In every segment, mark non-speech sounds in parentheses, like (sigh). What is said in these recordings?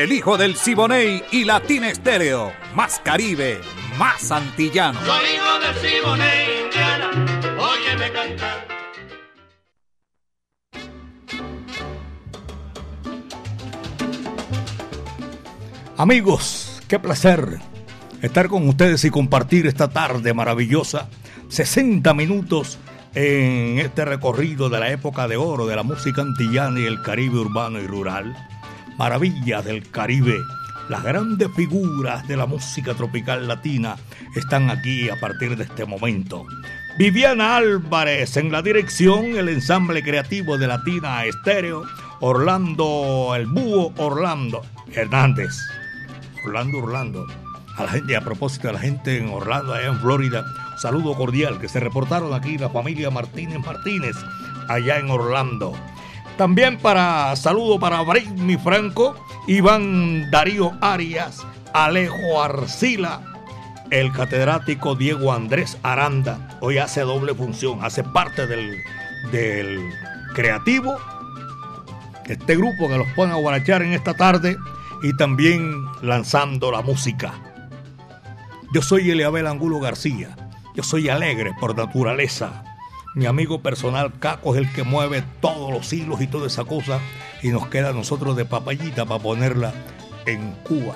el hijo del Siboney y Latina Estéreo. Más Caribe, más antillano. Soy hijo del Siboney, Indiana, óyeme cantar. Amigos, qué placer estar con ustedes y compartir esta tarde maravillosa. 60 minutos en este recorrido de la época de oro de la música antillana y el Caribe urbano y rural maravillas del Caribe. Las grandes figuras de la música tropical latina están aquí a partir de este momento. Viviana Álvarez en la dirección, el ensamble creativo de Latina Estéreo, Orlando, el búho Orlando Hernández. Orlando Orlando. A la gente, a propósito de la gente en Orlando, allá en Florida, saludo cordial que se reportaron aquí la familia Martínez Martínez, allá en Orlando. También para saludo para Britney Franco, Iván Darío Arias, Alejo Arcila, el catedrático Diego Andrés Aranda. Hoy hace doble función, hace parte del, del creativo, este grupo que los pone a guarachar en esta tarde y también lanzando la música. Yo soy Eliabel Angulo García, yo soy alegre por naturaleza mi amigo personal Caco es el que mueve todos los hilos y toda esa cosa y nos queda a nosotros de papayita para ponerla en Cuba,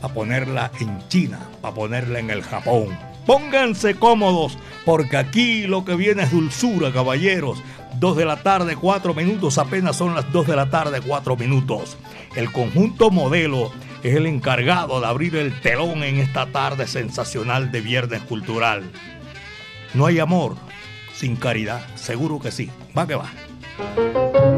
para ponerla en China, para ponerla en el Japón. Pónganse cómodos porque aquí lo que viene es dulzura, caballeros. Dos de la tarde, cuatro minutos, apenas son las dos de la tarde, cuatro minutos. El conjunto modelo es el encargado de abrir el telón en esta tarde sensacional de Viernes Cultural. No hay amor, sin caridad? Seguro que sí. Va que va.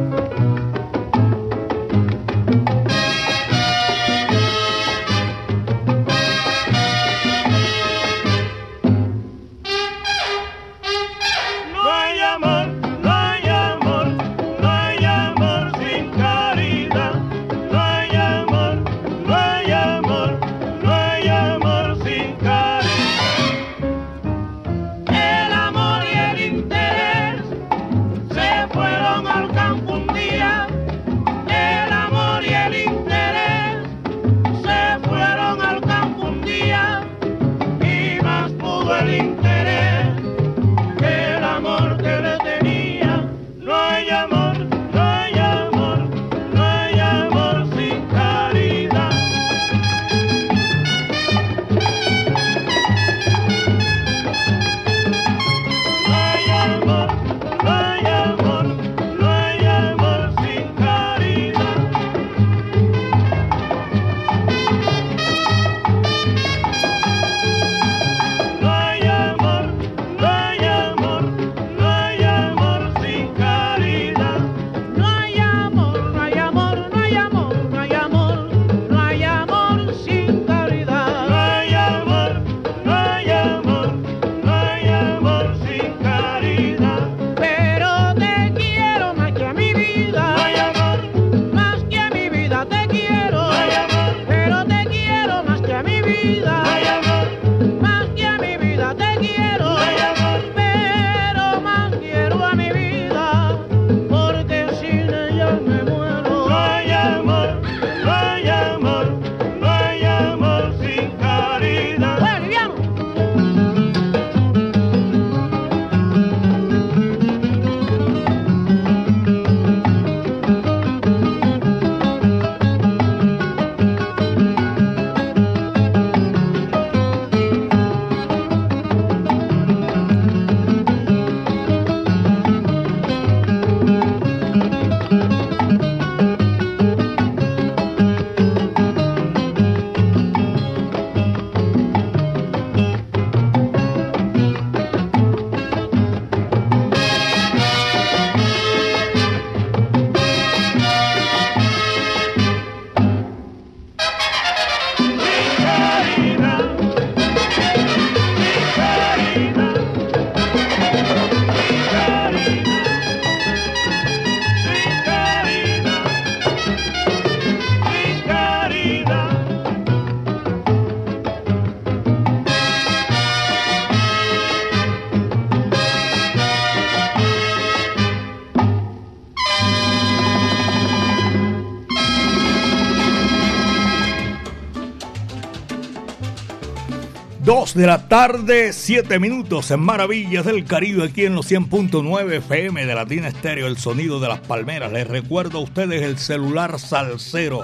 De la tarde, 7 minutos en Maravillas del Caribe, aquí en los 100.9 FM de Latina Estéreo, el sonido de las palmeras. Les recuerdo a ustedes el celular salsero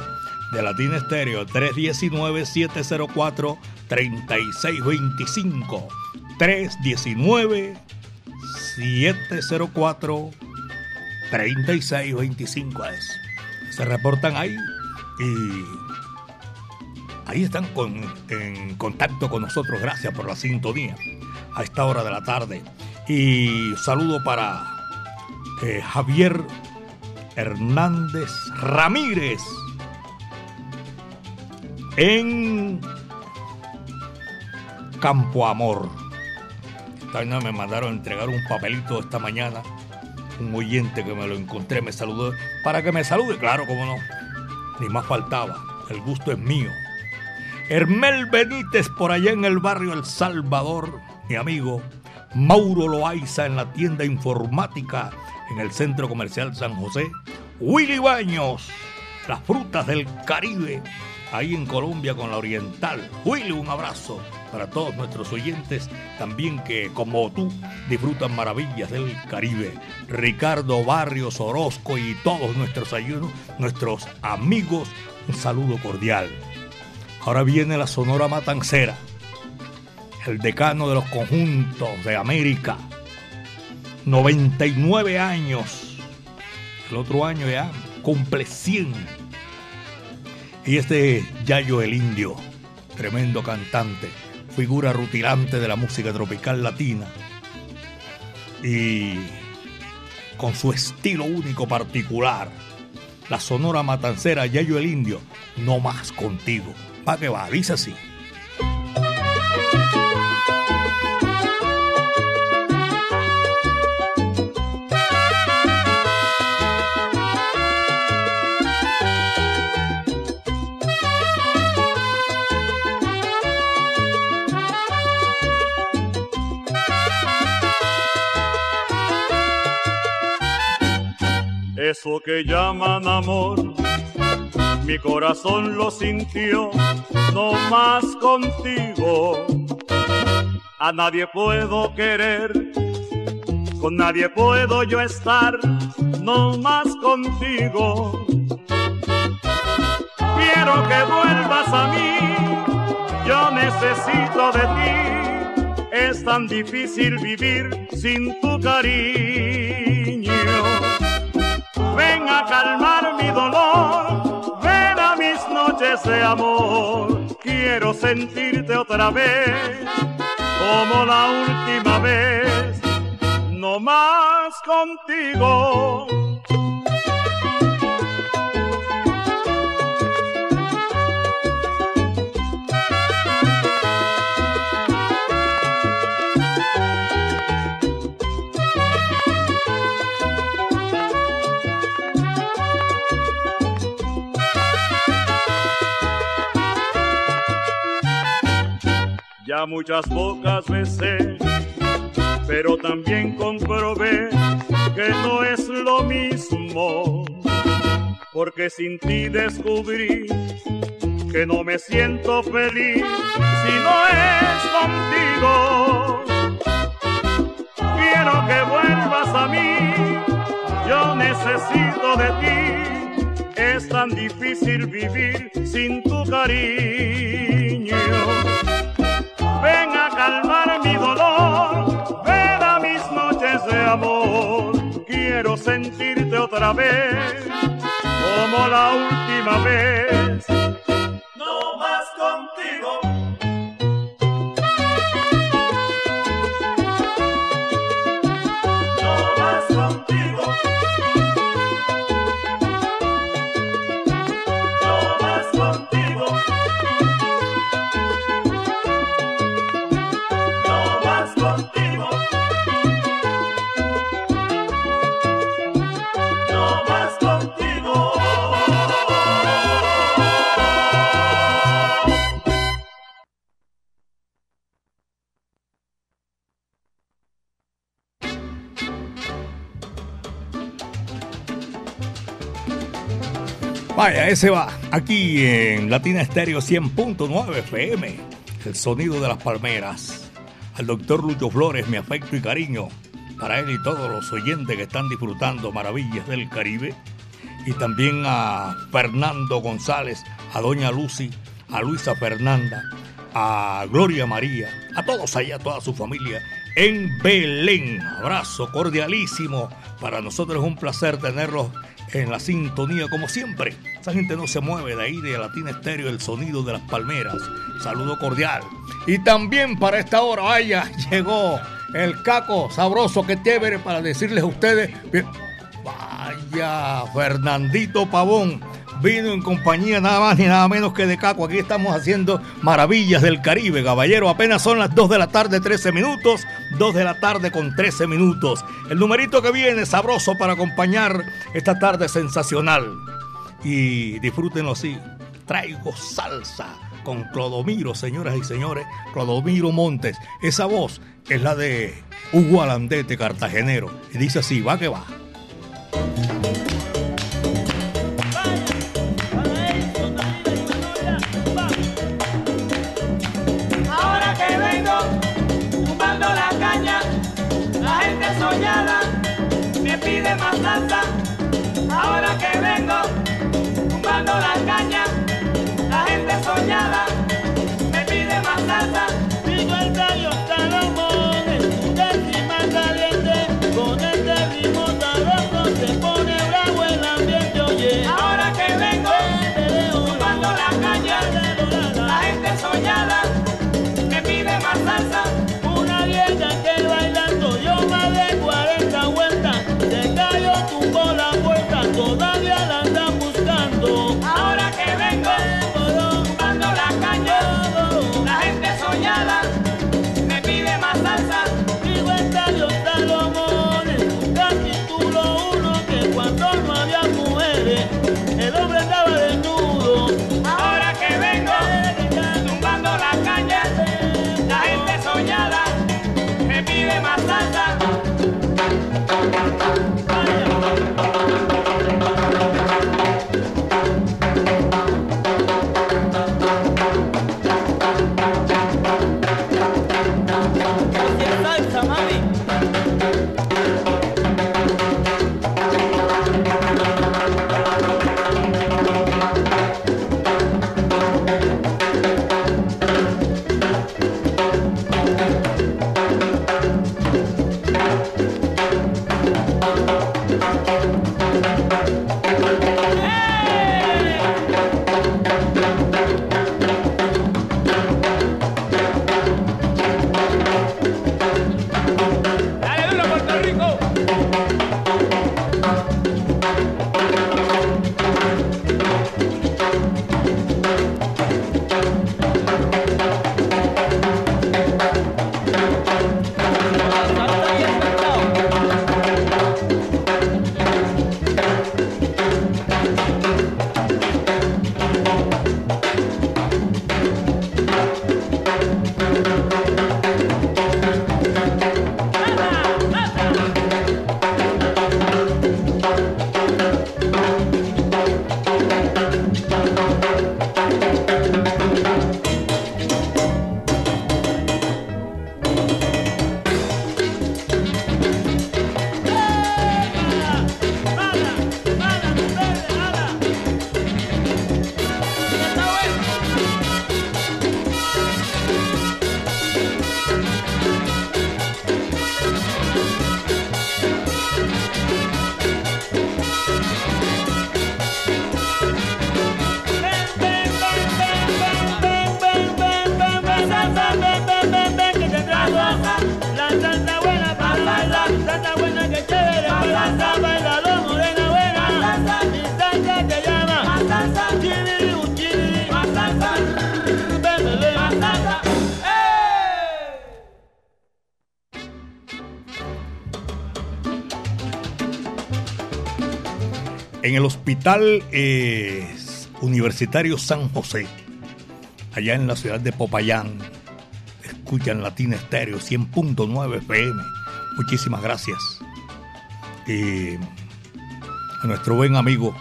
de Latina Estéreo, 319-704-3625. 319-704-3625 es. Se reportan ahí y ahí están en contacto con nosotros. Gracias por la sintonía a esta hora de la tarde. Y saludo para eh, Javier Hernández Ramírez en Campo Amor. me mandaron entregar un papelito esta mañana. Un oyente que me lo encontré me saludó. Para que me salude, claro, como no. Ni más faltaba. El gusto es mío. Hermel Benítez por allá en el barrio El Salvador, mi amigo. Mauro Loaiza en la tienda informática en el Centro Comercial San José. Willy Baños, las frutas del Caribe, ahí en Colombia con la Oriental. Willy, un abrazo para todos nuestros oyentes, también que como tú disfrutan maravillas del Caribe. Ricardo Barrios Orozco y todos nuestros ayunos, nuestros amigos, un saludo cordial. Ahora viene la Sonora Matancera, el decano de los conjuntos de América. 99 años. El otro año ya cumple 100. Y este Yayo el Indio, tremendo cantante, figura rutilante de la música tropical latina. Y con su estilo único particular, la sonora matancera Yayo el Indio, no más contigo. Va que va, dice así. Eso que llaman amor mi corazón lo sintió, no más contigo. A nadie puedo querer, con nadie puedo yo estar, no más contigo. Quiero que vuelvas a mí, yo necesito de ti. Es tan difícil vivir sin tu cariño. Ven a calmar mi dolor amor, quiero sentirte otra vez, como la última vez, no más contigo muchas bocas besé, pero también comprobé que no es lo mismo, porque sin ti descubrí que no me siento feliz si no es contigo. Quiero que vuelvas a mí, yo necesito de ti, es tan difícil vivir sin tu cariño ven a calmar mi dolor, ven a mis noches de amor, quiero sentirte otra vez, como la última vez. No más contigo. Vaya, ese va aquí en Latina Estéreo 100.9 FM. el sonido de las palmeras. Al doctor Lucho Flores, mi afecto y cariño para él y todos los oyentes que están disfrutando maravillas del Caribe. Y también a Fernando González, a Doña Lucy, a Luisa Fernanda, a Gloria María, a todos allá, a toda su familia en Belén. Abrazo cordialísimo. Para nosotros es un placer tenerlos en la sintonía como siempre. Esa gente no se mueve de ahí de Latina Estéreo, el sonido de las palmeras. Saludo cordial. Y también para esta hora, vaya, llegó el caco sabroso que tiene para decirles a ustedes. Vaya, Fernandito Pavón vino en compañía nada más ni nada menos que de Caco. Aquí estamos haciendo maravillas del Caribe, caballero. Apenas son las 2 de la tarde, 13 minutos. 2 de la tarde con 13 minutos. El numerito que viene, sabroso para acompañar esta tarde sensacional. Y disfrútenlo así. Traigo salsa con Clodomiro, señoras y señores. Clodomiro Montes. Esa voz es la de Hugo Alandete, cartagenero. Y dice así, va que va. me pide más salsa. Ahora que vengo, Hospital eh, Universitario San José, allá en la ciudad de Popayán, escuchan Latina Estéreo 100.9 FM. Muchísimas gracias. Y a nuestro buen amigo,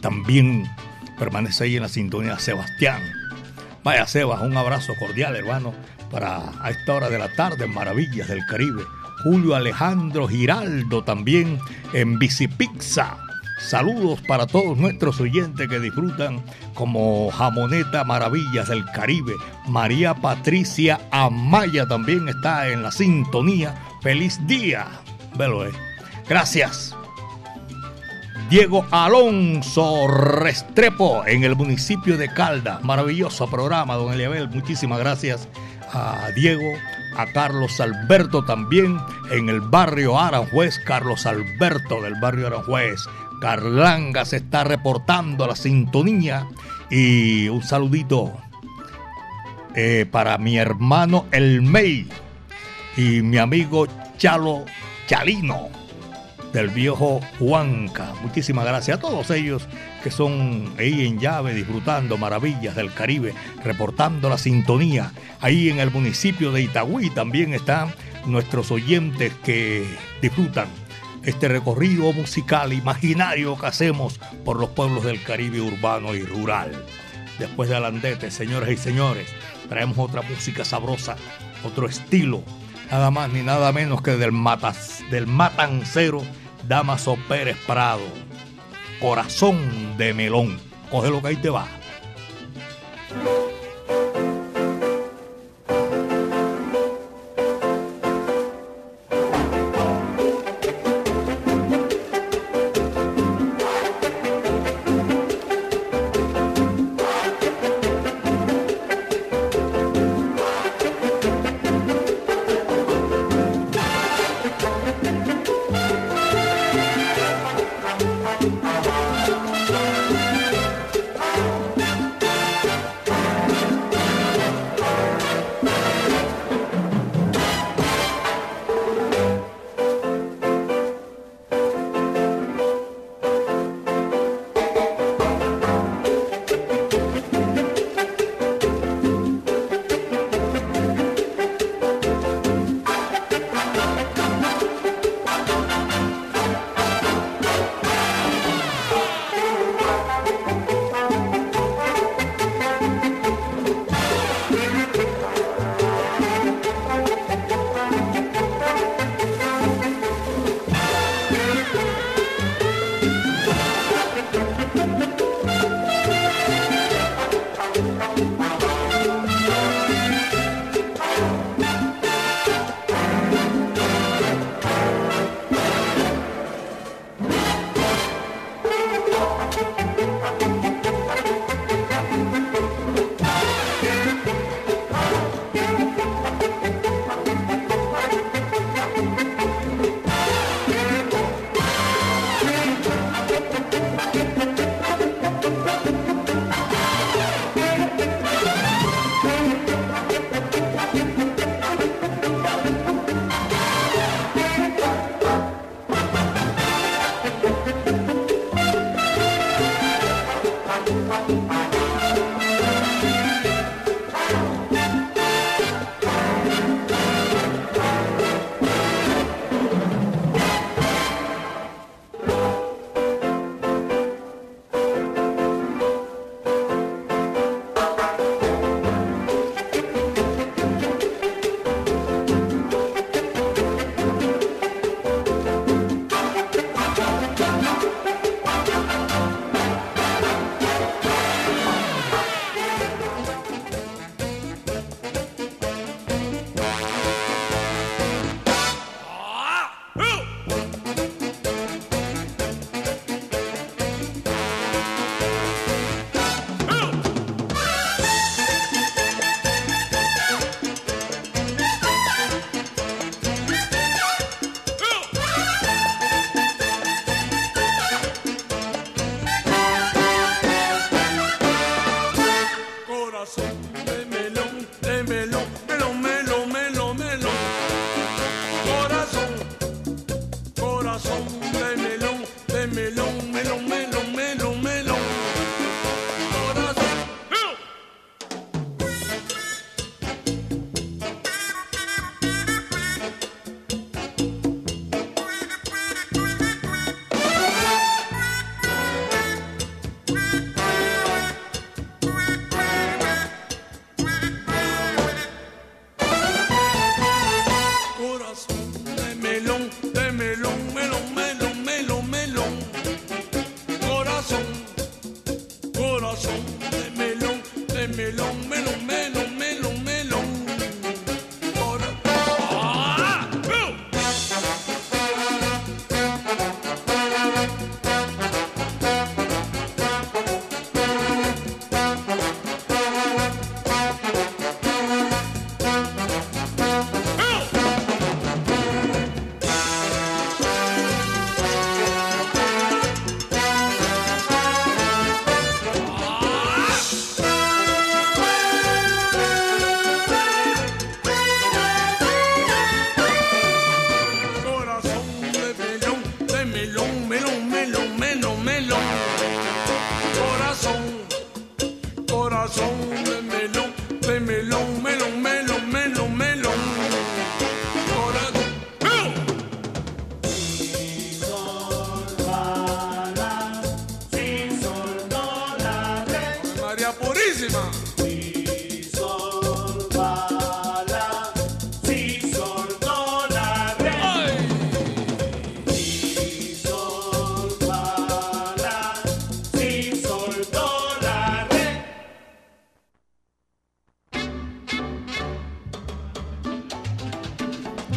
también permanece ahí en la sintonía, Sebastián. Vaya Sebas, un abrazo cordial, hermano, para a esta hora de la tarde, Maravillas del Caribe. Julio Alejandro Giraldo también en Bicipizza. Saludos para todos nuestros oyentes que disfrutan como Jamoneta Maravillas del Caribe. María Patricia Amaya también está en la sintonía. Feliz día. Velo, eh. Gracias. Diego Alonso Restrepo en el municipio de Caldas. Maravilloso programa, don Eliabel. Muchísimas gracias a Diego, a Carlos Alberto también en el barrio Aranjuez. Carlos Alberto del barrio Aranjuez. Carlanga se está reportando la sintonía. Y un saludito eh, para mi hermano El Mey y mi amigo Chalo Chalino del viejo Huanca. Muchísimas gracias a todos ellos que son ahí en llave disfrutando maravillas del Caribe, reportando la sintonía. Ahí en el municipio de Itagüí también están nuestros oyentes que disfrutan este recorrido musical imaginario que hacemos por los pueblos del Caribe urbano y rural. Después de Alandete, señores y señores, traemos otra música sabrosa, otro estilo, nada más ni nada menos que del, matas, del matancero Damaso Pérez Prado. Corazón de melón. Coge lo que ahí te va.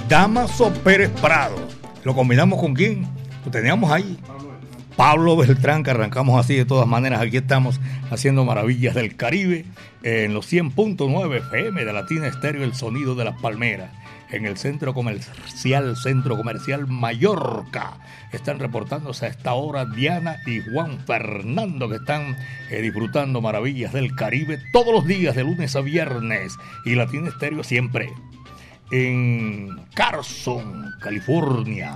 Damaso Pérez Prado. ¿Lo combinamos con quién? Lo teníamos ahí. Pablo Beltrán, que arrancamos así de todas maneras. Aquí estamos haciendo maravillas del Caribe en los 100.9 FM de Latina Estéreo, el sonido de las palmeras. En el centro comercial, centro comercial Mallorca. Están reportándose a esta hora Diana y Juan Fernando, que están eh, disfrutando maravillas del Caribe todos los días, de lunes a viernes. Y Latina Estéreo siempre en Carson, California.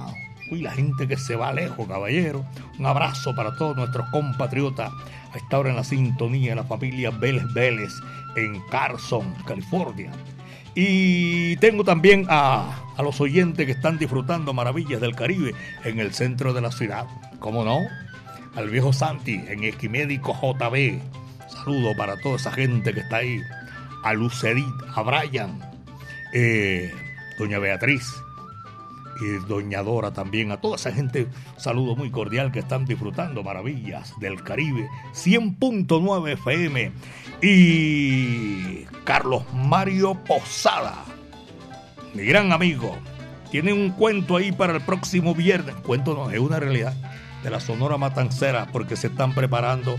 Uy, la gente que se va lejos, caballero. Un abrazo para todos nuestros compatriotas a esta hora en la sintonía la familia Vélez Vélez en Carson, California. Y tengo también a, a, los oyentes que están disfrutando maravillas del Caribe en el centro de la ciudad. ¿Cómo no? Al viejo Santi en Esquimédico JB. Saludo para toda esa gente que está ahí. A Lucedit, a Brian, eh, doña Beatriz y doña también, a toda esa gente, saludo muy cordial que están disfrutando maravillas del Caribe, 100.9 FM y Carlos Mario Posada, mi gran amigo, tiene un cuento ahí para el próximo viernes, cuento no, es una realidad, de la Sonora Matancera, porque se están preparando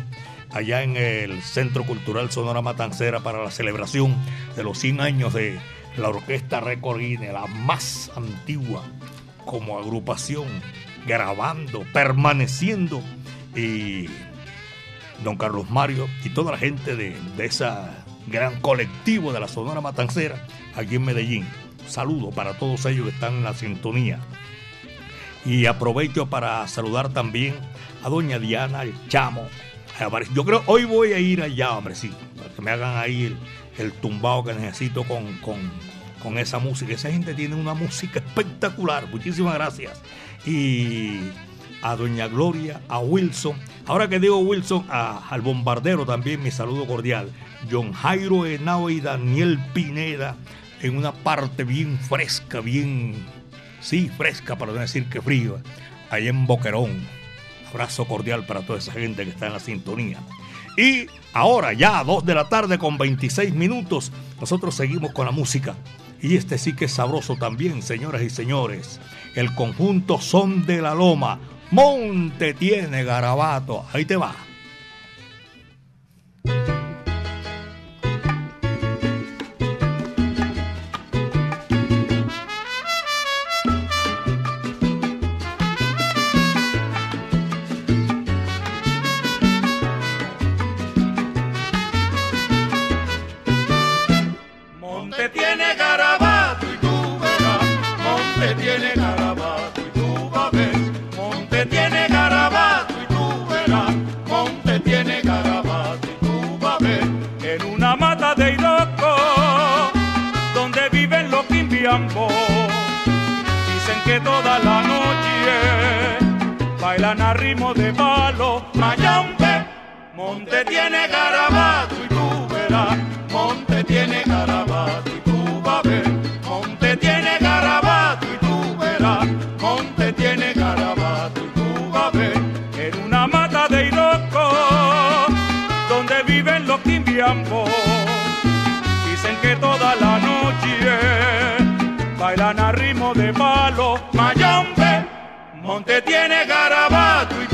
allá en el Centro Cultural Sonora Matancera para la celebración de los 100 años de la Orquesta Recordine, la más antigua como agrupación, grabando, permaneciendo. Y don Carlos Mario y toda la gente de, de ese gran colectivo de la Sonora Matancera aquí en Medellín. Saludo para todos ellos que están en la sintonía. Y aprovecho para saludar también a doña Diana, el chamo. Yo creo hoy voy a ir allá, hombre, sí, para que me hagan ahí el, el tumbado que necesito con, con, con, esa música. Esa gente tiene una música espectacular. Muchísimas gracias. Y a Doña Gloria, a Wilson. Ahora que digo Wilson, a, al bombardero también mi saludo cordial. John Jairo Henao y Daniel Pineda en una parte bien fresca, bien, sí, fresca para no decir que frío, ahí en Boquerón. Abrazo cordial para toda esa gente que está en la sintonía. Y ahora ya a 2 de la tarde con 26 minutos, nosotros seguimos con la música. Y este sí que es sabroso también, señoras y señores. El conjunto Son de la Loma. Monte tiene garabato. Ahí te va. Dicen que toda la noche bailan a ritmo de palo. Mayombe, Monte tiene garabato y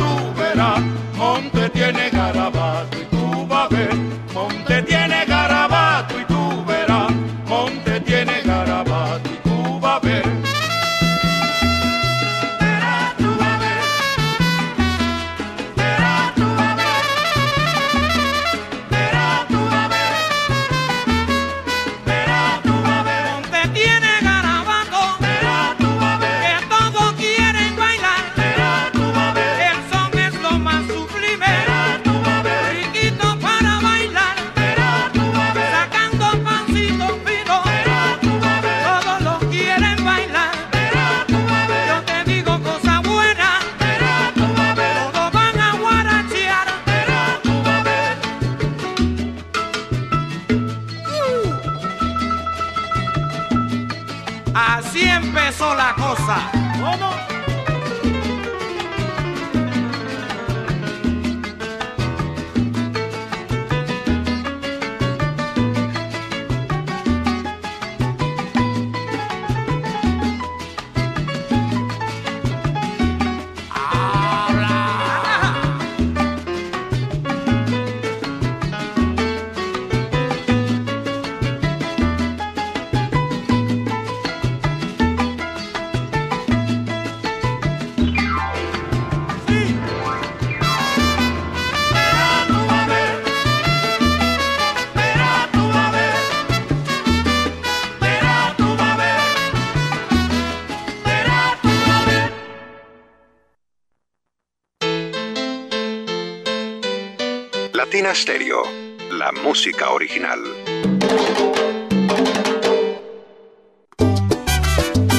Latina Stereo, la música original.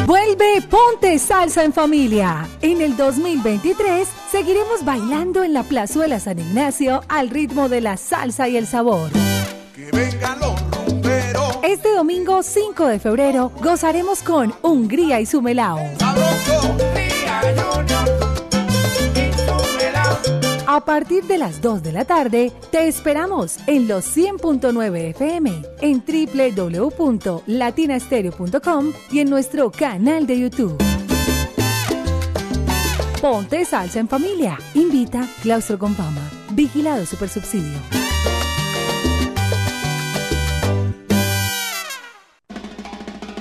Vuelve Ponte Salsa en Familia. En el 2023 seguiremos bailando en la Plazuela San Ignacio al ritmo de la salsa y el sabor. Que vengan los rumberos. Este domingo 5 de febrero gozaremos con Hungría y su melao. Sabroso. A partir de las 2 de la tarde, te esperamos en los 100.9 FM, en www.latinastereo.com y en nuestro canal de YouTube. Ponte salsa en familia. Invita Claustro Compama. Vigilado Supersubsidio.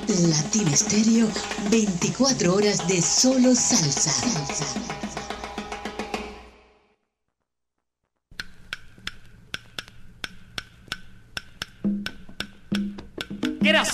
Latina Estéreo, 24 horas de solo salsa.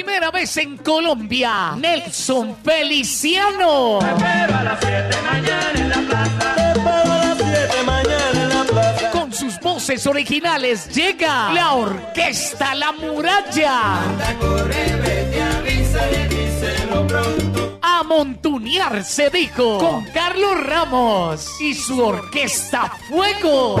Primera vez en Colombia, Nelson Feliciano. Pero a las 7 mañana en la plaza. Te espero a las 7 mañana en la plaza. Con sus voces originales llega la Orquesta La Muralla. A montunear se dijo con Carlos Ramos y su Orquesta Fuego.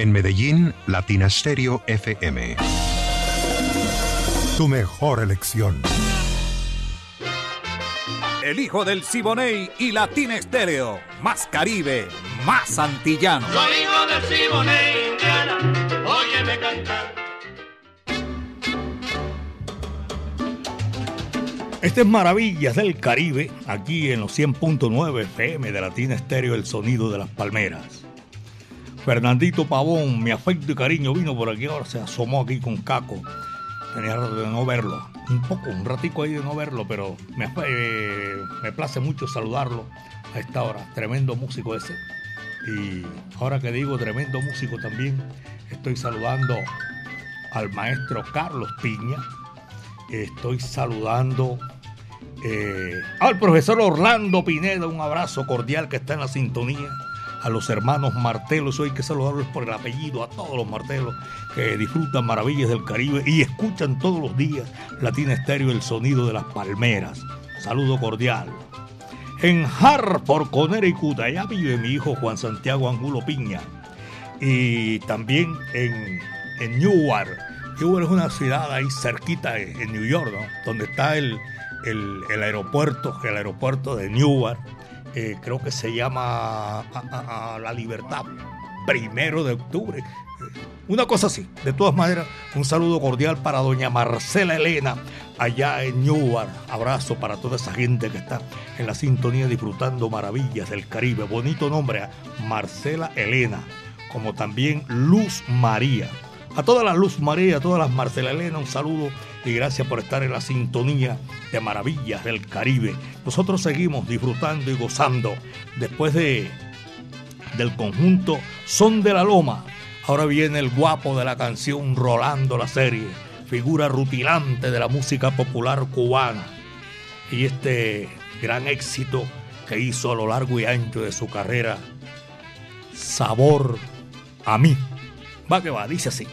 En Medellín, Latina Stereo FM. Tu mejor elección. El hijo del Siboney y Latina Estéreo. Más Caribe, más antillano. Soy hijo del Siboney, Indiana, óyeme cantar. Este es Maravillas del Caribe, aquí en los 100.9 FM de Latina Estéreo, el sonido de las palmeras. Fernandito Pavón, mi afecto y cariño, vino por aquí ahora, se asomó aquí con Caco. Tenía rato de no verlo, un poco, un ratico ahí de no verlo, pero me, eh, me place mucho saludarlo a esta hora. Tremendo músico ese. Y ahora que digo tremendo músico también, estoy saludando al maestro Carlos Piña. Estoy saludando eh, al profesor Orlando Pineda, un abrazo cordial que está en la sintonía. A los hermanos Martelos, hoy que saludarlos por el apellido, a todos los Martelos que disfrutan maravillas del Caribe y escuchan todos los días Latina Estéreo, el sonido de las palmeras. Saludo cordial. En Hartford, Connecticut, allá vive mi hijo Juan Santiago Angulo Piña. Y también en, en Newark. Newark es una ciudad ahí cerquita en New York, donde está el, el, el aeropuerto, el aeropuerto de Newark. Eh, creo que se llama La Libertad, primero de octubre. Eh, Una cosa así. De todas maneras, un saludo cordial para doña Marcela Elena allá en Newark. Abrazo para toda esa gente que está en la sintonía disfrutando maravillas del Caribe. Bonito nombre, ¿eh? Marcela Elena, como también Luz María. A todas las Luz María, a todas las Marcela Elena, un saludo y gracias por estar en la sintonía de Maravillas del Caribe. Nosotros seguimos disfrutando y gozando después de del conjunto Son de la Loma. Ahora viene el guapo de la canción Rolando la serie, figura rutilante de la música popular cubana. Y este gran éxito que hizo a lo largo y ancho de su carrera, Sabor a mí. Va que va, dice así.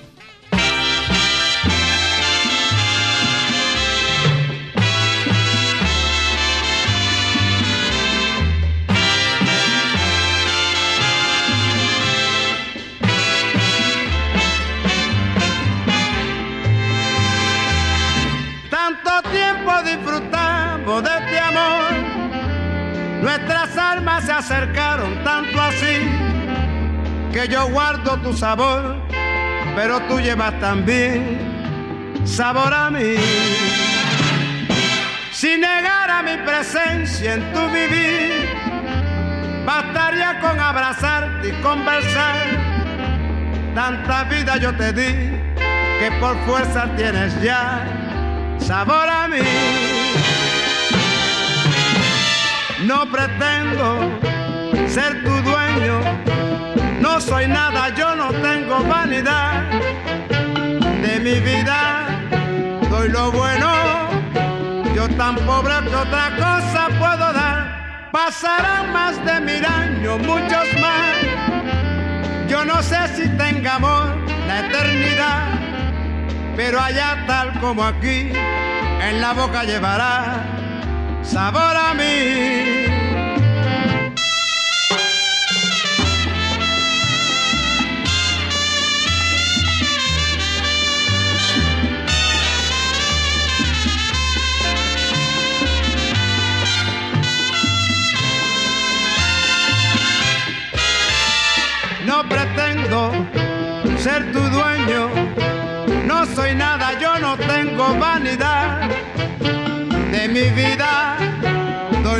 Nuestras almas se acercaron tanto así, que yo guardo tu sabor, pero tú llevas también sabor a mí. Si negara mi presencia en tu vivir, bastaría con abrazarte y conversar. Tanta vida yo te di que por fuerza tienes ya sabor a mí. No pretendo ser tu dueño, no soy nada, yo no tengo vanidad. De mi vida doy lo bueno, yo tan pobre que otra cosa puedo dar. Pasarán más de mil años, muchos más. Yo no sé si tenga amor la eternidad pero allá tal como aquí, en la boca llevará sabor a mí. No pretendo ser tu dueño no soy nada, yo no tengo vanidad.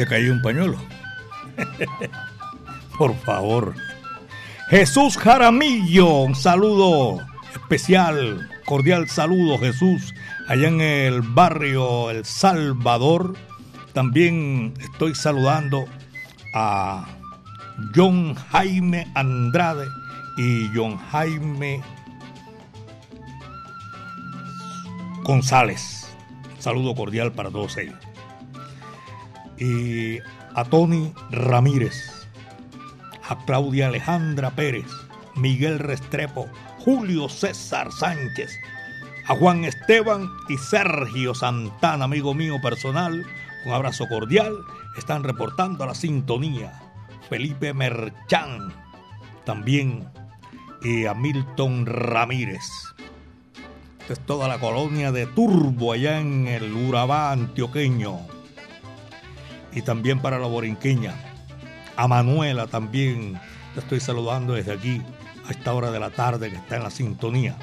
Se cayó un pañuelo. (laughs) Por favor. Jesús Jaramillo, un saludo especial, cordial saludo Jesús, allá en el barrio El Salvador. También estoy saludando a John Jaime Andrade y John Jaime González. saludo cordial para todos ellos. Y a Tony Ramírez, a Claudia Alejandra Pérez, Miguel Restrepo, Julio César Sánchez, a Juan Esteban y Sergio Santana, amigo mío personal, un abrazo cordial. Están reportando a la sintonía. Felipe Merchán también y a Milton Ramírez. Esta es toda la colonia de Turbo allá en el Urabá antioqueño. Y también para la borinqueña. A Manuela también. Te estoy saludando desde aquí a esta hora de la tarde que está en la sintonía.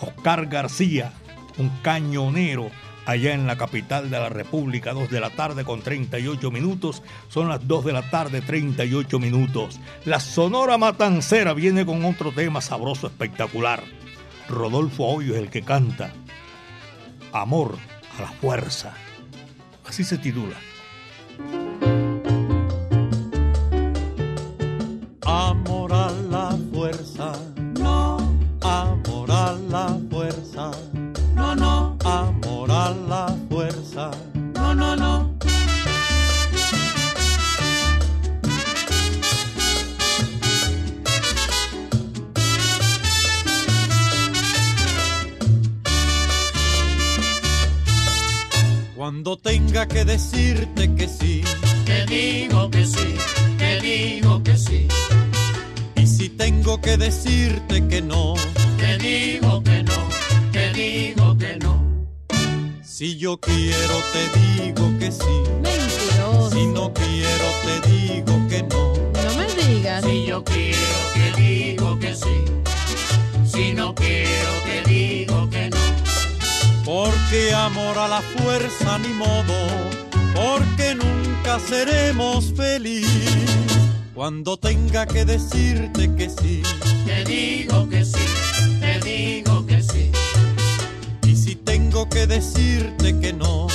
Oscar García, un cañonero allá en la capital de la República, 2 de la tarde con 38 minutos. Son las 2 de la tarde, 38 minutos. La Sonora Matancera viene con otro tema sabroso, espectacular. Rodolfo Hoyo es el que canta. Amor a la fuerza. Así se titula. Amor Cuando tenga que decirte que sí, Te digo que sí, te digo que sí, y si tengo que decirte que no, te digo que no, te digo que no. si yo quiero te digo que sí, Mentiroso. si no quiero te digo que no. No me digas. Si yo quiero te digo que sí, si no quiero te digo que no. Porque amor a la fuerza ni modo, porque nunca seremos feliz. Cuando tenga que decirte que sí, Te digo que sí, te digo que sí, y si tengo que decirte que no,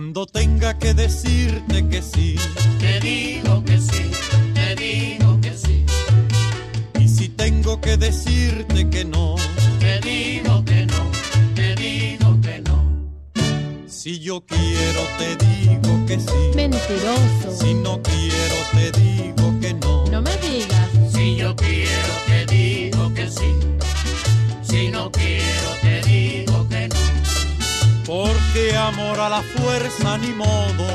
cuando tenga que decirte que sí, Te digo que sí, te digo que sí, y si tengo que decirte que no, te digo que no, te digo que no. si yo quiero te digo que sí, Mentiroso. si no quiero te digo que no. No me digas. Si yo quiero te digo que sí, si no quiero Porque amor a la fuerza ni modo,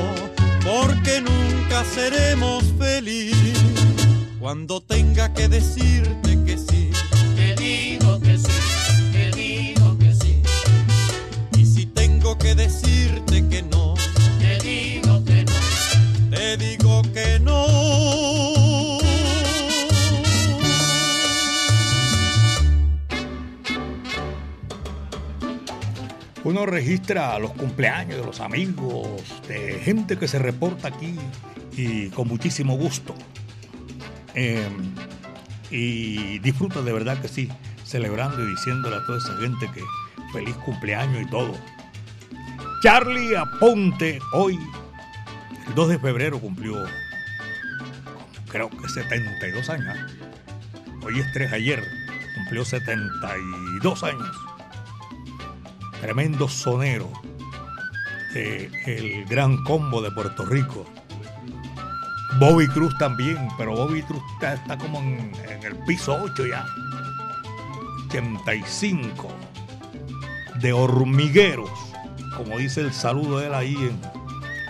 porque nunca seremos feliz. Cuando tenga que decirte que sí, Registra los cumpleaños de los amigos, de gente que se reporta aquí y con muchísimo gusto. Eh, y disfruta de verdad que sí, celebrando y diciéndole a toda esa gente que feliz cumpleaños y todo. Charlie Aponte hoy, el 2 de febrero, cumplió creo que 72 años. Hoy es 3 ayer, cumplió 72 años tremendo sonero de el gran combo de Puerto Rico. Bobby Cruz también, pero Bobby Cruz está, como en, el piso 8 ya. 85 de hormigueros, como dice el saludo de él ahí en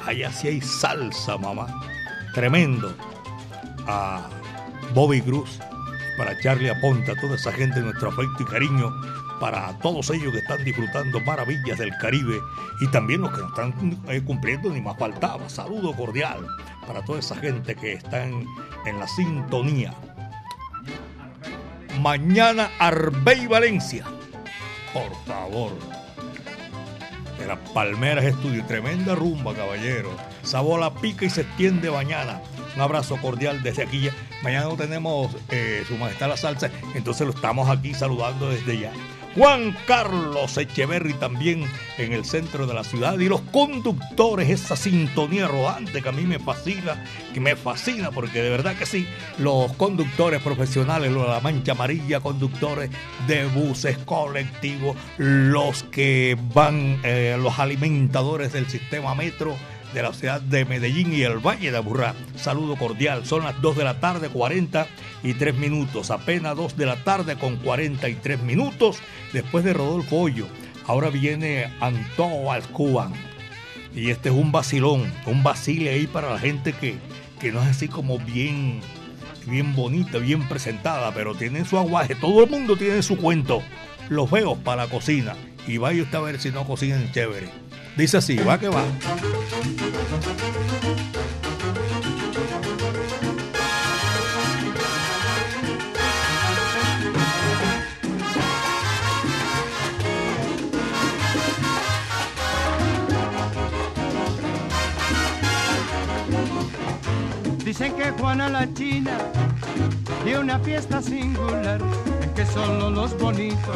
allá sí hay salsa, mamá. Tremendo. A Bobby Cruz, para Charlie Aponte, a toda esa gente, nuestro afecto y cariño para todos ellos que están disfrutando maravillas del Caribe y también los que no están eh, cumpliendo ni más faltaba. Saludo cordial para toda esa gente que están en la sintonía. Mañana Arbey Valencia. Por favor. De las Palmeras Estudio. Tremenda rumba, caballero. Sabola pica y se extiende mañana. Un abrazo cordial desde aquí. Mañana no tenemos eh, Su Majestad la Salsa, entonces lo estamos aquí saludando desde ya. Juan Carlos Echeverry también en el centro de la ciudad. Y los conductores, esa sintonía rodante que a mí me fascina, que me fascina porque de verdad que sí, los conductores profesionales, los de la Mancha Amarilla, conductores de buses colectivos, los que van, eh, los alimentadores del sistema metro, de la ciudad de Medellín y el Valle de Aburrá. Saludo cordial. Son las 2 de la tarde, 43 minutos. Apenas 2 de la tarde con 43 minutos después de Rodolfo Hoyo. Ahora viene Antonio Alcuban. Y este es un vacilón, un vacile ahí para la gente que, que no es así como bien, bien bonita, bien presentada, pero tienen su aguaje. Todo el mundo tiene su cuento. Los veo para la cocina. Y vaya usted a ver si no cocinan chévere. Dice así, va que va. Dicen que Juana la China dio una fiesta singular en que solo los bonitos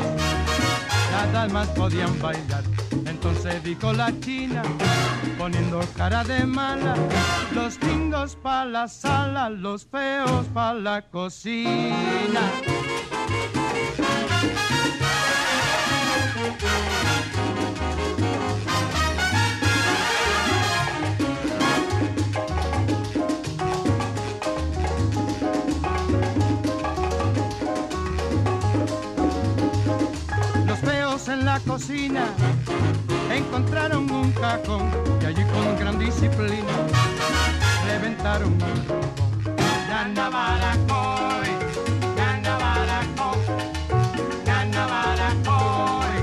nada más podían bailar. Entonces dijo la China, poniendo cara de mala, los lindos pa' la sala, los feos pa' la cocina. Cocina encontraron un cajón y allí con gran disciplina reventaron un rombón. Nana baracoy, nana baracoy, nana baracoy,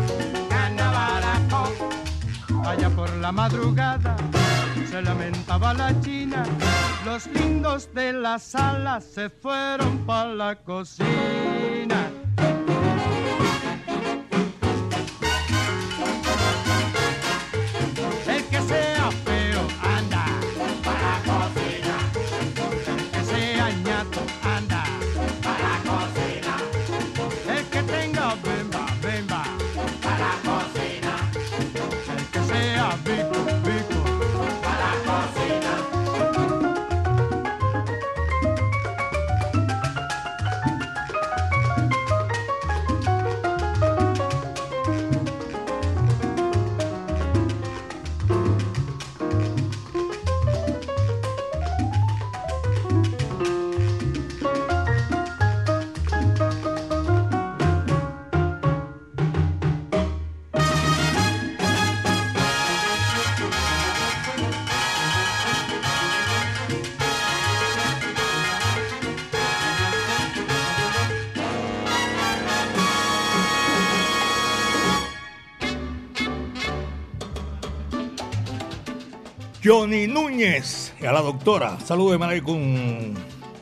nana baracoy. Allá por la madrugada se lamentaba la china, los lindos de la sala se fueron para la cocina. Johnny Núñez y a la doctora. Salúdeme ahí con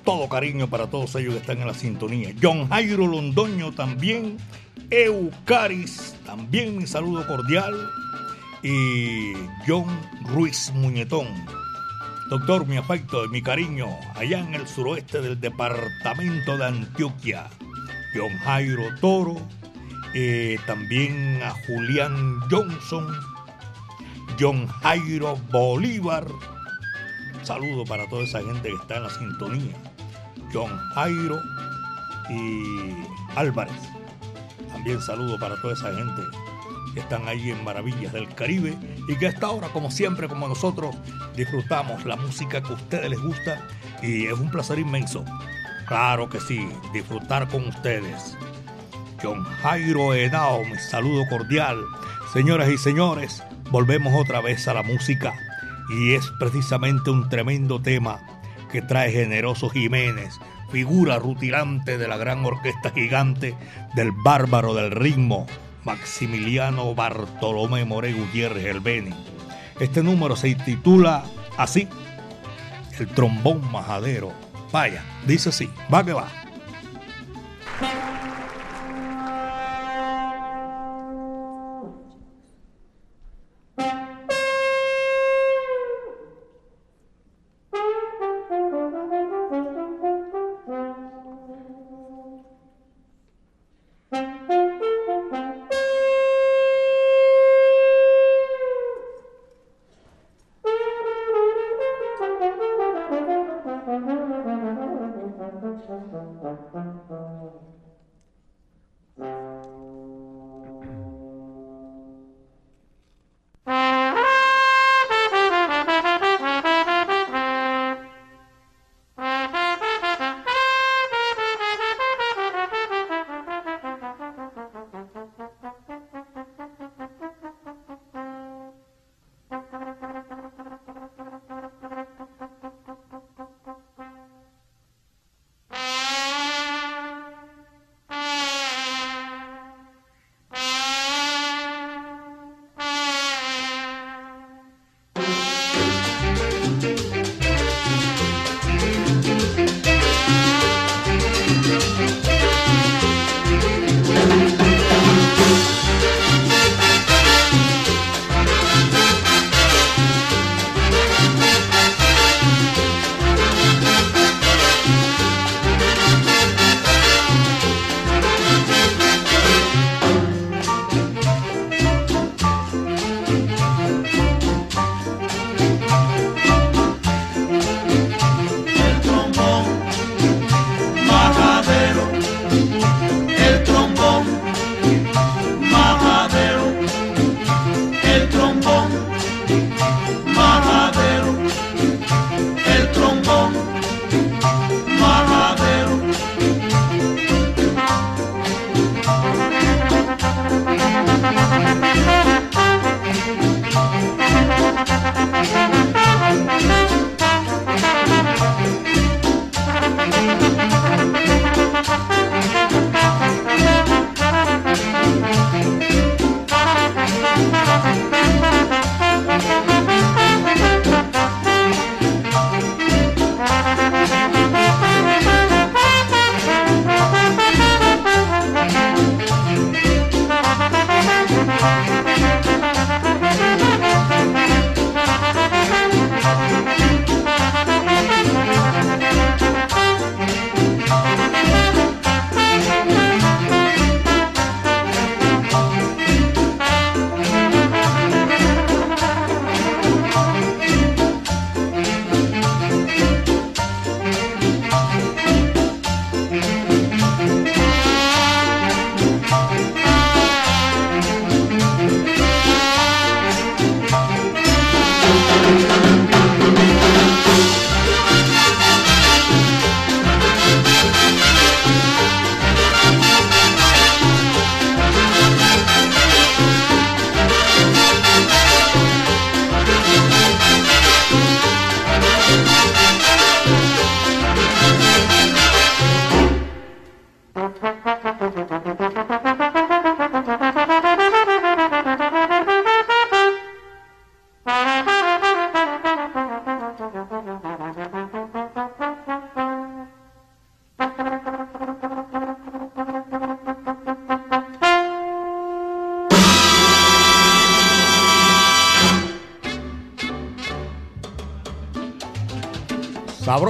todo cariño para todos ellos que están en la sintonía. John Jairo Londoño también. Eucaris también mi saludo cordial. Y John Ruiz Muñetón. Doctor, mi afecto y mi cariño allá en el suroeste del departamento de Antioquia. John Jairo Toro. eh, también a Julián Johnson. John Jairo Bolívar. Saludo para toda esa gente que está en la sintonía. John Jairo y Álvarez. También saludo para toda esa gente que están ahí en Maravillas del Caribe y que hasta ahora, como siempre, como nosotros, disfrutamos la música que a ustedes les gusta y es un placer inmenso. Claro que sí, disfrutar con ustedes. John Jairo Henao, mi saludo cordial. Señoras y señores, volvemos otra vez a la música y es precisamente un tremendo tema que trae Generoso Jiménez, figura rutilante de la gran orquesta gigante del bárbaro del ritmo, Maximiliano Bartolomé More Gutiérrez el Beni. Este número se titula así, El trombón majadero. Vaya, dice así, va que va.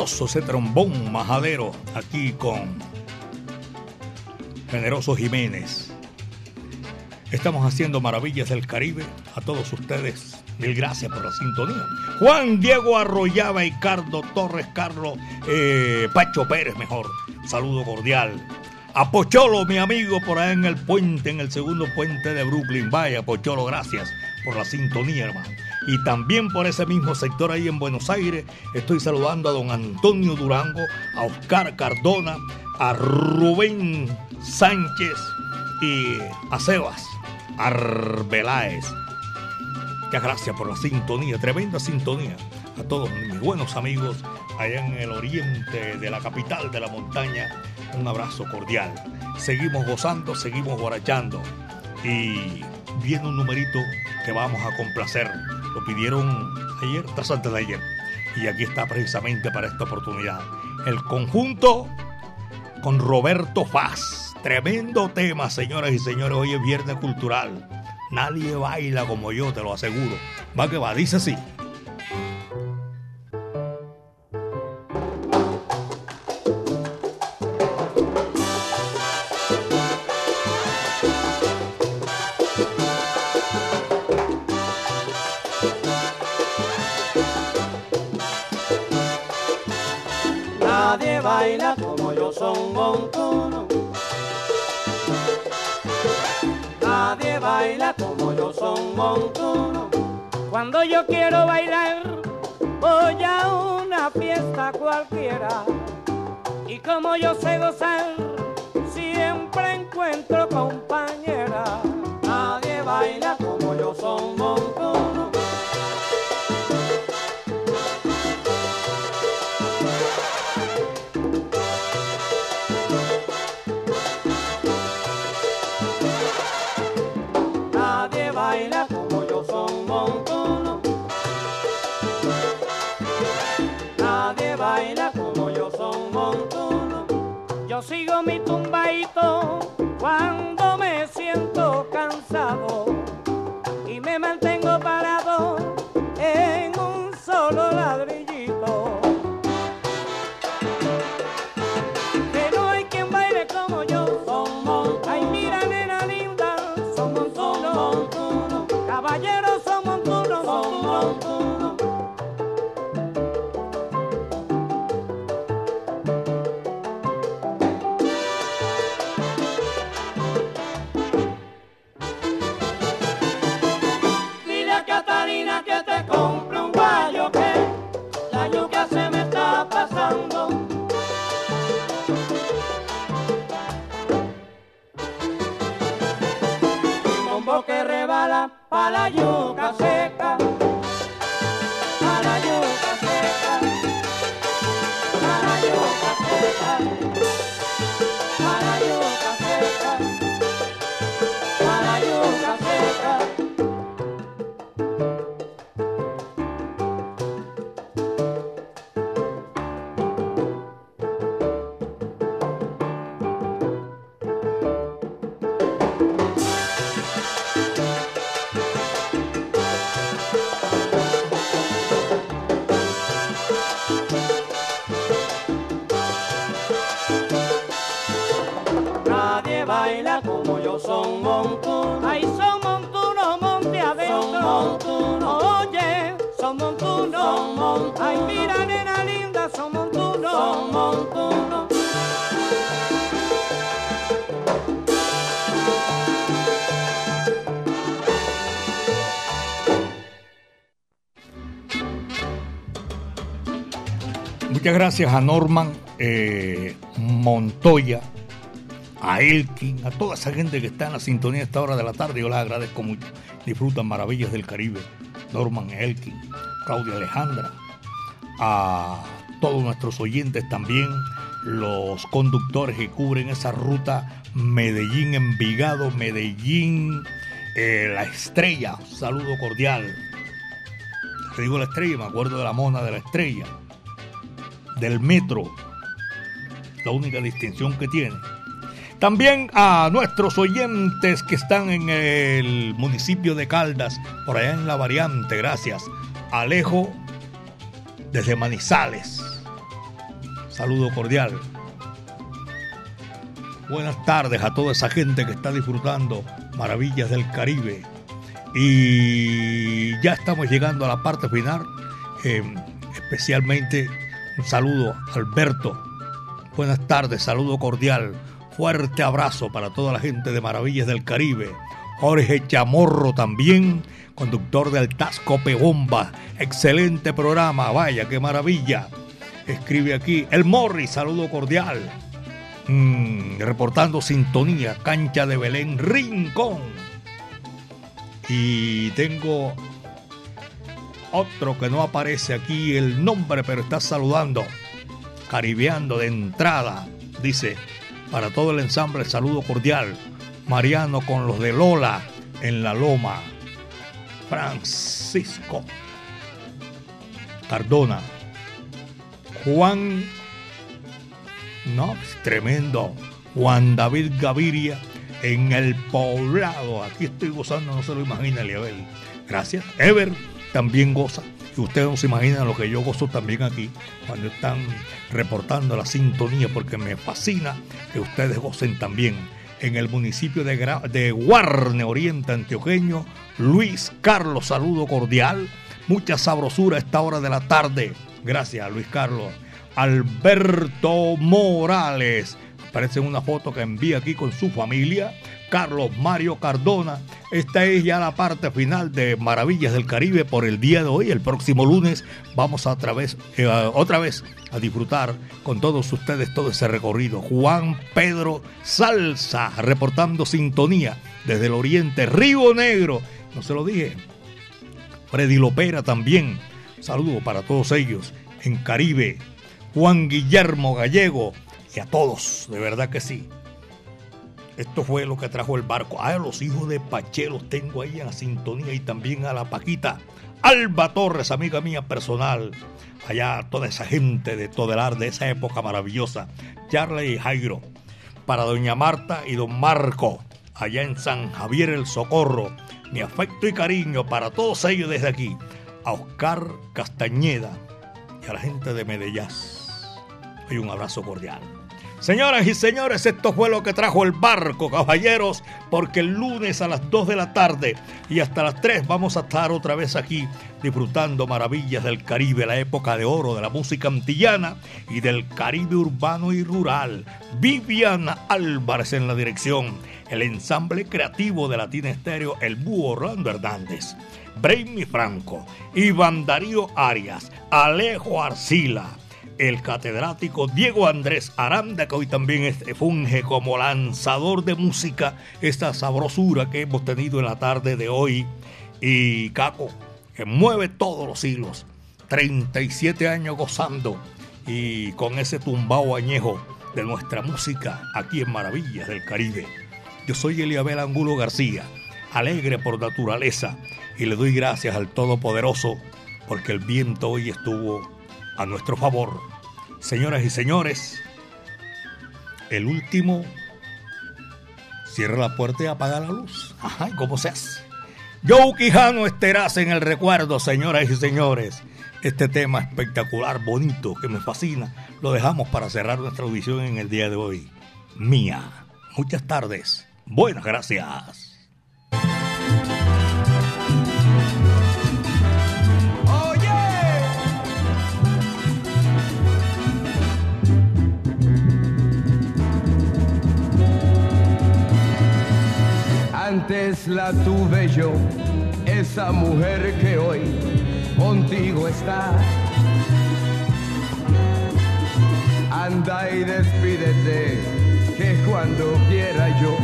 Sabroso ese trombón majadero aquí con Generoso Jiménez. Estamos haciendo maravillas del Caribe. A todos ustedes, mil gracias por la sintonía. Juan Diego Arroyaba y Cardo Torres, Carlos eh, Pacho Pérez, mejor. Saludo cordial. A mi amigo, por ahí en el puente, en el segundo puente de Brooklyn. Vaya, Pocholo, gracias por la sintonía, hermano. Y también por ese mismo sector ahí en Buenos Aires, estoy saludando a don Antonio Durango, a Oscar Cardona, a Rubén Sánchez y a Sebas Arbeláez. Muchas gracias por la sintonía, tremenda sintonía. A todos mis buenos amigos allá en el oriente de la capital de la montaña, un abrazo cordial. Seguimos gozando, seguimos borrachando. Y viene un numerito que vamos a complacer. Lo pidieron ayer, tras antes de ayer. Y aquí está precisamente para esta oportunidad. El conjunto con Roberto Faz. Tremendo tema, señoras y señores. Hoy es Viernes Cultural. Nadie baila como yo, te lo aseguro. Va que va, dice así. Nadie baila como yo son montuno. Nadie baila como yo son montuno. Cuando yo quiero bailar, voy a una fiesta cualquiera. Y como yo sé gozar, siempre encuentro compañera. Yo sigo pa' la Gracias a Norman eh, Montoya, a Elkin, a toda esa gente que está en la sintonía a esta hora de la tarde. Yo les agradezco mucho. Disfrutan maravillas del Caribe. Norman Elkin, Claudia Alejandra, a todos nuestros oyentes también, los conductores que cubren esa ruta Medellín-Envigado, Medellín, eh, La Estrella. Saludo cordial. Te digo La Estrella, me acuerdo de la mona de La Estrella del metro, la única distinción que tiene. También a nuestros oyentes que están en el municipio de Caldas, por allá en la variante, gracias. Alejo desde Manizales. Saludo cordial. Buenas tardes a toda esa gente que está disfrutando maravillas del Caribe. Y ya estamos llegando a la parte final. eh, especialmente un saludo Alberto. Buenas tardes, saludo cordial. Fuerte abrazo para toda la gente de Maravillas del Caribe. Jorge Chamorro también, conductor del Tasco Pegomba. Excelente programa, vaya, qué maravilla. Escribe aquí, El Morri, saludo cordial. Mm, reportando sintonía, cancha de Belén, Rincón. Y tengo Otro que no aparece aquí el nombre, pero está saludando. Caribeando de entrada. Dice, para todo el ensamble, saludo cordial. Mariano con los de Lola en la Loma. Francisco Cardona. Juan, no, es tremendo. Juan David Gaviria en el poblado. Aquí estoy gozando, no se lo imagina, Eliabel. Gracias. Ever también goza. Y ustedes no se imaginan lo que yo gozo también aquí cuando están reportando la sintonía, porque me fascina que ustedes gocen también. En el municipio de, Gra de Guarne Oriente Antioqueño, Luis Carlos, saludo cordial. Mucha sabrosura a esta hora de la tarde. Gracias, Luis Carlos. Alberto Morales. Aparece una foto que envía aquí con su familia. Carlos Mario Cardona. Esta es ya la parte final de Maravillas del Caribe por el día de hoy. El próximo lunes vamos a través, eh, otra vez a disfrutar con todos ustedes todo ese recorrido. Juan Pedro Salsa reportando sintonía desde el oriente. Río Negro, no se lo dije. Freddy Lopera también. Saludo para todos ellos en Caribe. Juan Guillermo Gallego y a todos, de verdad que sí. Esto fue lo que trajo el barco. Ah, los hijos de Pache los tengo ahí en la sintonía y también a la Paquita. Alba Torres, amiga mía personal. Allá toda esa gente de Todelar de esa época maravillosa. Charlie y Jairo. Para doña Marta y don Marco. Allá en San Javier el Socorro. Mi afecto y cariño para todos ellos desde aquí. A Oscar Castañeda y a la gente de Medellín. Hay un abrazo cordial. Señoras y señores, esto fue lo que trajo el barco, caballeros, porque el lunes a las 2 de la tarde y hasta las 3 vamos a estar otra vez aquí disfrutando maravillas del Caribe, la época de oro de la música antillana y del Caribe urbano y rural. Viviana Álvarez en la dirección, el ensamble creativo de Latina Estéreo, el Búho Orlando Hernández. Brainy Franco, Iván Darío Arias, Alejo Arcila, el catedrático Diego Andrés Aranda, que hoy también funge como lanzador de música, esta sabrosura que hemos tenido en la tarde de hoy, y Caco, que mueve todos los hilos, 37 años gozando y con ese tumbao añejo de nuestra música aquí en Maravillas del Caribe. Yo soy Eliabel Angulo García, alegre por naturaleza, y le doy gracias al Todopoderoso porque el viento hoy estuvo a nuestro favor. Señoras y señores, el último cierra la puerta y apaga la luz. Ajá, ¿cómo se hace? Joe Quijano estarás en el recuerdo, señoras y señores. Este tema espectacular, bonito, que me fascina, lo dejamos para cerrar nuestra audición en el día de hoy. Mía. Muchas tardes. Buenas gracias. Antes la tuve yo, esa mujer que hoy contigo está. Anda y despídete, que cuando quiera yo,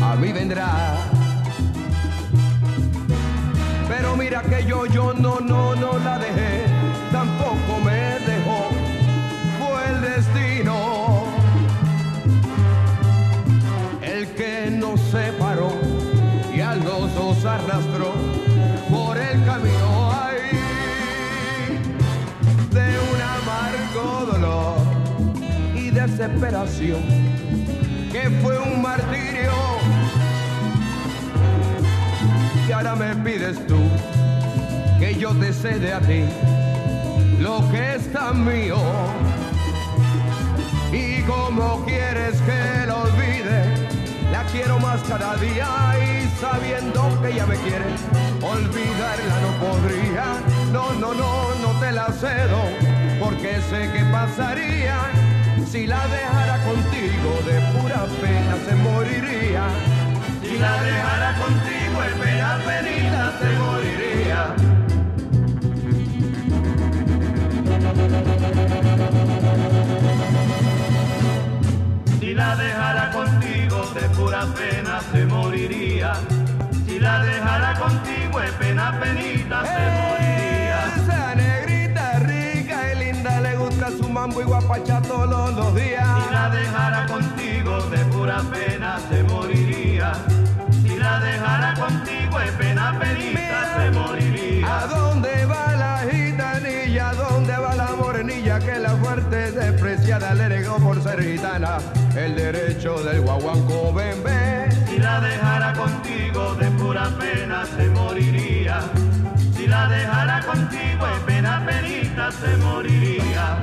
a mí vendrá. Pero mira que yo, yo no, no, no la dejé, que fue un martirio. Y ahora me pides tú que yo te cede a ti lo que es tan mío. Y como quieres que lo olvide la quiero más cada día. Y sabiendo que ella me quiere, olvidarla no podría. No, no, no, no te la cedo, porque sé que pasaría si la dejara contigo de pura pena se moriría. Si la dejara contigo en pena penita se moriría. Si la dejara contigo de pura pena se moriría. Si la dejara contigo de pena penita se moriría. Su mambo y guapacha todos los días. Si la dejara contigo de pura pena se moriría. Si la dejara contigo de pena penita se moriría. ¿A dónde va la gitanilla? ¿A dónde va la morenilla que la fuerte despreciada le negó por ser gitana? El derecho del guaguanco bebé. Si la dejara contigo de pura pena se moriría. La dejara contigo de pena penita se moriría.